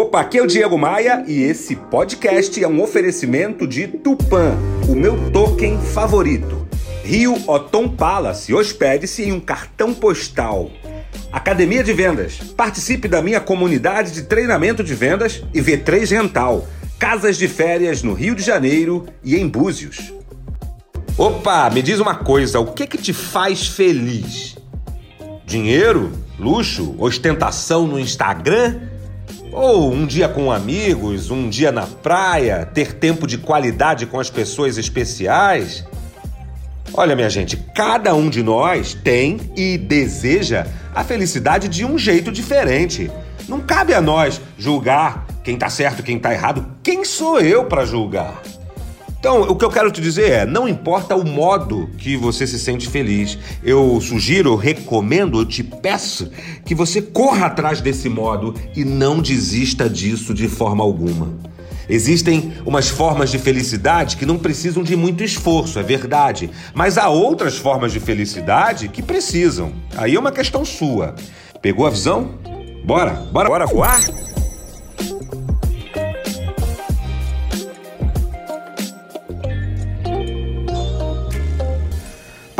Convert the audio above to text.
Opa, aqui é o Diego Maia e esse podcast é um oferecimento de Tupan, o meu token favorito. Rio Otom Palace, hospede-se em um cartão postal. Academia de Vendas, participe da minha comunidade de treinamento de vendas e V3 Rental, casas de férias no Rio de Janeiro e em Búzios. Opa, me diz uma coisa, o que que te faz feliz? Dinheiro? Luxo? Ostentação no Instagram? Ou um dia com amigos, um dia na praia, ter tempo de qualidade com as pessoas especiais? Olha, minha gente, cada um de nós tem e deseja a felicidade de um jeito diferente. Não cabe a nós julgar quem tá certo, quem tá errado. Quem sou eu para julgar? Então, o que eu quero te dizer é: não importa o modo que você se sente feliz, eu sugiro, eu recomendo, eu te peço que você corra atrás desse modo e não desista disso de forma alguma. Existem umas formas de felicidade que não precisam de muito esforço, é verdade, mas há outras formas de felicidade que precisam. Aí é uma questão sua. Pegou a visão? Bora, bora, bora voar?